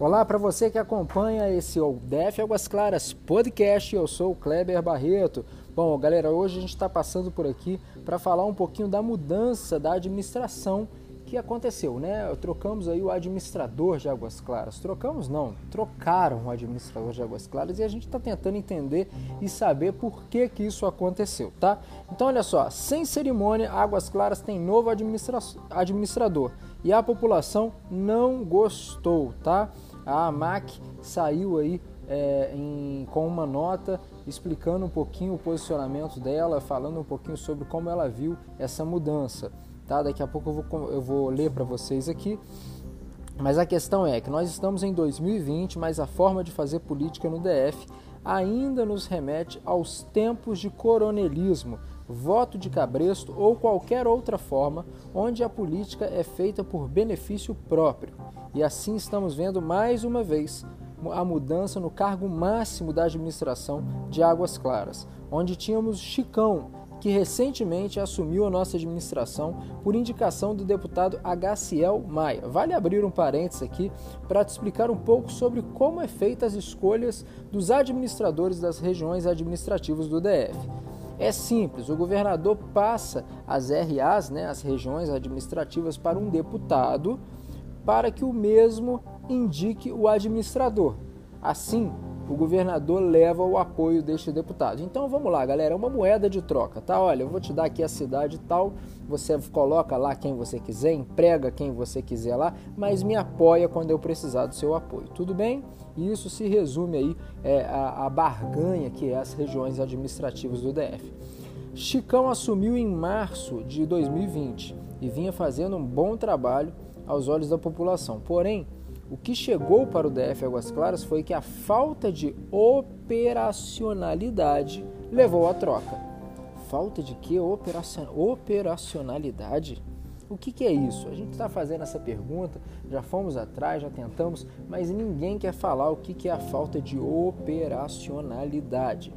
Olá para você que acompanha esse DF Águas Claras podcast, eu sou o Kleber Barreto. Bom, galera, hoje a gente está passando por aqui para falar um pouquinho da mudança da administração que aconteceu, né? Trocamos aí o administrador de Águas Claras. Trocamos não, trocaram o administrador de Águas Claras e a gente está tentando entender e saber por que que isso aconteceu, tá? Então olha só, sem cerimônia, Águas Claras tem novo administra administrador e a população não gostou, tá? A AMAC saiu aí é, em, com uma nota explicando um pouquinho o posicionamento dela, falando um pouquinho sobre como ela viu essa mudança. Tá? Daqui a pouco eu vou, eu vou ler para vocês aqui. Mas a questão é que nós estamos em 2020, mas a forma de fazer política no DF ainda nos remete aos tempos de coronelismo, voto de cabresto ou qualquer outra forma onde a política é feita por benefício próprio. E assim estamos vendo mais uma vez a mudança no cargo máximo da administração de Águas Claras, onde tínhamos Chicão, que recentemente assumiu a nossa administração por indicação do deputado Agaciel Maia. Vale abrir um parênteses aqui para te explicar um pouco sobre como é feita as escolhas dos administradores das regiões administrativas do DF. É simples, o governador passa as RAs, né, as regiões administrativas, para um deputado para que o mesmo indique o administrador. Assim, o governador leva o apoio deste deputado. Então vamos lá, galera, é uma moeda de troca, tá? Olha, eu vou te dar aqui a cidade tal, você coloca lá quem você quiser, emprega quem você quiser lá, mas me apoia quando eu precisar do seu apoio, tudo bem? E isso se resume aí é, a, a barganha que é as regiões administrativas do DF. Chicão assumiu em março de 2020 e vinha fazendo um bom trabalho aos olhos da população. Porém, o que chegou para o DF Águas Claras foi que a falta de operacionalidade levou à troca. Falta de que? Operacionalidade? O que, que é isso? A gente está fazendo essa pergunta, já fomos atrás, já tentamos, mas ninguém quer falar o que, que é a falta de operacionalidade.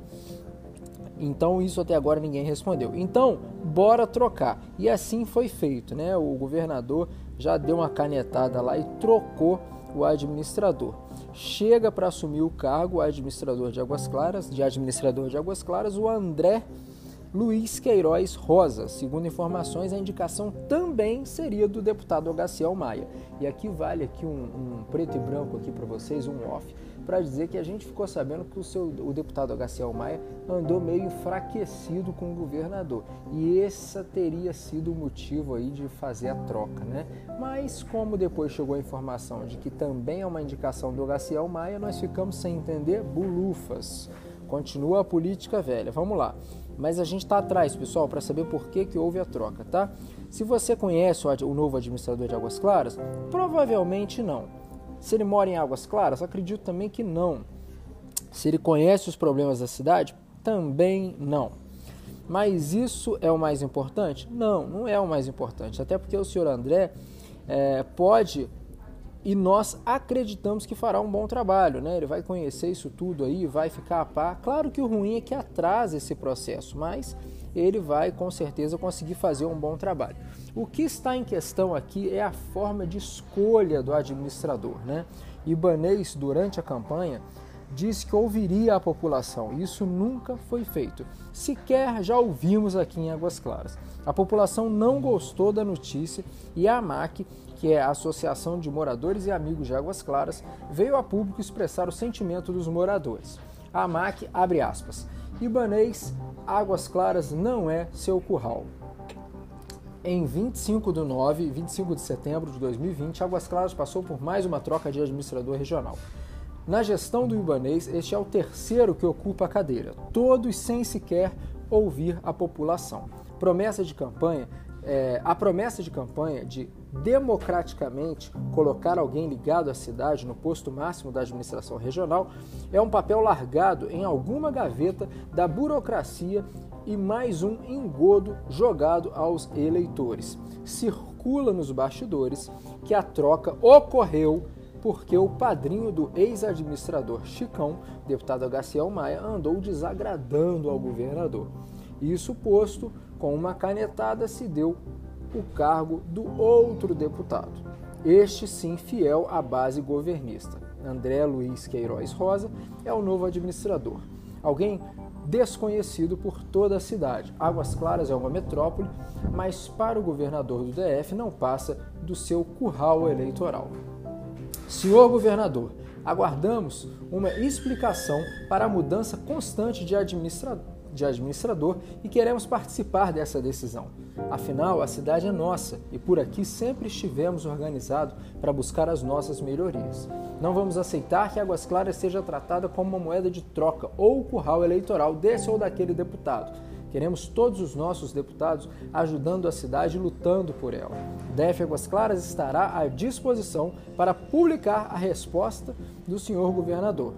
Então isso até agora ninguém respondeu. Então, bora trocar. E assim foi feito, né? O governador já deu uma canetada lá e trocou o administrador. Chega para assumir o cargo administrador de Águas Claras, de administrador de Águas Claras, o André Luiz Queiroz Rosa. Segundo informações, a indicação também seria do deputado Agaciel Maia. E aqui vale aqui um, um preto e branco aqui para vocês, um off, para dizer que a gente ficou sabendo que o, seu, o deputado Agaciel Maia andou meio enfraquecido com o governador. E esse teria sido o motivo aí de fazer a troca, né? Mas como depois chegou a informação de que também é uma indicação do Agaciel Maia, nós ficamos sem entender bulufas. Continua a política velha. Vamos lá. Mas a gente está atrás, pessoal, para saber por que, que houve a troca, tá? Se você conhece o novo administrador de Águas Claras, provavelmente não. Se ele mora em Águas Claras, acredito também que não. Se ele conhece os problemas da cidade, também não. Mas isso é o mais importante? Não, não é o mais importante. Até porque o senhor André é, pode e nós acreditamos que fará um bom trabalho, né? Ele vai conhecer isso tudo aí, vai ficar a par. Claro que o ruim é que atrasa esse processo, mas ele vai com certeza conseguir fazer um bom trabalho. O que está em questão aqui é a forma de escolha do administrador, né? Ibanês, durante a campanha, disse que ouviria a população. Isso nunca foi feito. Sequer já ouvimos aqui em Águas Claras. A população não gostou da notícia e a AMAC que é a Associação de Moradores e Amigos de Águas Claras, veio a público expressar o sentimento dos moradores. A AMAC abre aspas. Ibanês, Águas Claras não é seu curral. Em 25 de 9 25 de setembro de 2020, Águas Claras passou por mais uma troca de administrador regional. Na gestão do Ibanês, este é o terceiro que ocupa a cadeira, todos sem sequer ouvir a população. Promessa de campanha é, a promessa de campanha de democraticamente colocar alguém ligado à cidade no posto máximo da administração regional é um papel largado em alguma gaveta da burocracia e mais um engodo jogado aos eleitores. Circula nos bastidores que a troca ocorreu porque o padrinho do ex-administrador Chicão, deputado Agaciel Maia, andou desagradando ao governador. Isso posto, com uma canetada se deu o cargo do outro deputado, este sim fiel à base governista. André Luiz Queiroz Rosa, é o novo administrador. Alguém desconhecido por toda a cidade. Águas Claras é uma metrópole, mas para o governador do DF não passa do seu curral eleitoral. Senhor governador, aguardamos uma explicação para a mudança constante de administrador de administrador e queremos participar dessa decisão. Afinal, a cidade é nossa e por aqui sempre estivemos organizados para buscar as nossas melhorias. Não vamos aceitar que Águas Claras seja tratada como uma moeda de troca ou curral eleitoral desse ou daquele deputado. Queremos todos os nossos deputados ajudando a cidade e lutando por ela. DF Águas Claras estará à disposição para publicar a resposta do senhor governador.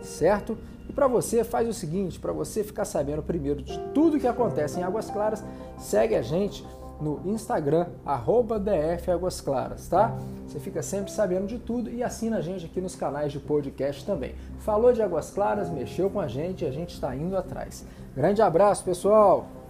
Certo? E para você, faz o seguinte: para você ficar sabendo primeiro de tudo que acontece em Águas Claras, segue a gente no Instagram, arroba DF Águas Claras, tá? Você fica sempre sabendo de tudo e assina a gente aqui nos canais de podcast também. Falou de Águas Claras, mexeu com a gente e a gente está indo atrás. Grande abraço, pessoal!